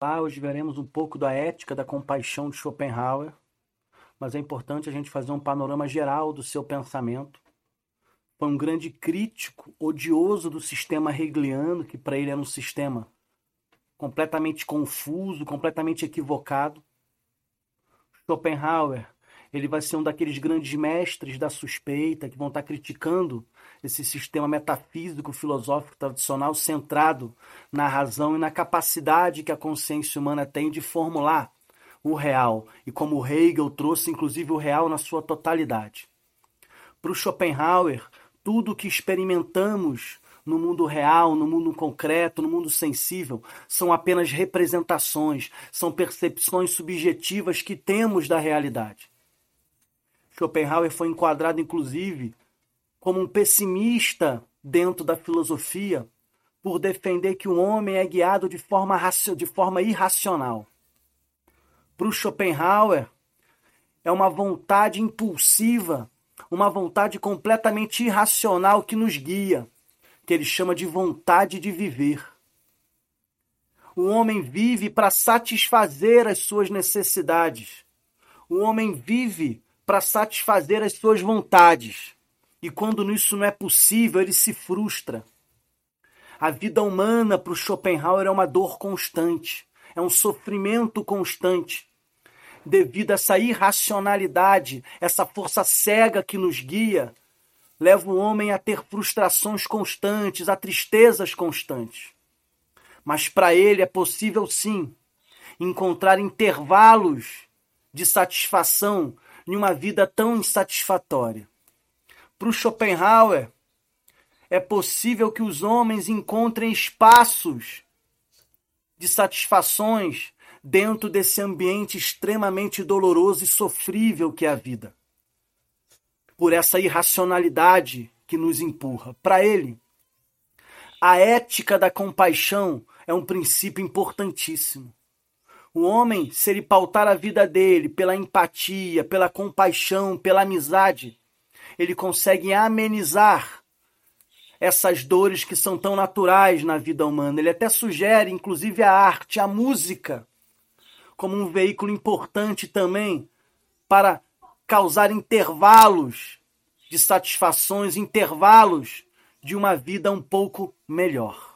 Lá hoje veremos um pouco da ética da compaixão de Schopenhauer, mas é importante a gente fazer um panorama geral do seu pensamento. Foi um grande crítico, odioso do sistema hegeliano, que para ele era um sistema completamente confuso, completamente equivocado. Schopenhauer, ele vai ser um daqueles grandes mestres da suspeita que vão estar criticando esse sistema metafísico filosófico tradicional centrado na razão e na capacidade que a consciência humana tem de formular o real, e como Hegel trouxe inclusive o real na sua totalidade. Para o Schopenhauer, tudo o que experimentamos no mundo real, no mundo concreto, no mundo sensível, são apenas representações, são percepções subjetivas que temos da realidade. Schopenhauer foi enquadrado, inclusive, como um pessimista dentro da filosofia por defender que o homem é guiado de forma, de forma irracional. Para o Schopenhauer, é uma vontade impulsiva, uma vontade completamente irracional que nos guia, que ele chama de vontade de viver. O homem vive para satisfazer as suas necessidades. O homem vive para satisfazer as suas vontades. E quando isso não é possível, ele se frustra. A vida humana para o Schopenhauer é uma dor constante, é um sofrimento constante. Devido a essa irracionalidade, essa força cega que nos guia, leva o homem a ter frustrações constantes, a tristezas constantes. Mas para ele é possível sim encontrar intervalos de satisfação em uma vida tão insatisfatória. Para o Schopenhauer, é possível que os homens encontrem espaços de satisfações dentro desse ambiente extremamente doloroso e sofrível que é a vida. Por essa irracionalidade que nos empurra. Para ele, a ética da compaixão é um princípio importantíssimo. O homem, se ele pautar a vida dele pela empatia, pela compaixão, pela amizade, ele consegue amenizar essas dores que são tão naturais na vida humana. Ele até sugere, inclusive, a arte, a música, como um veículo importante também para causar intervalos de satisfações, intervalos de uma vida um pouco melhor.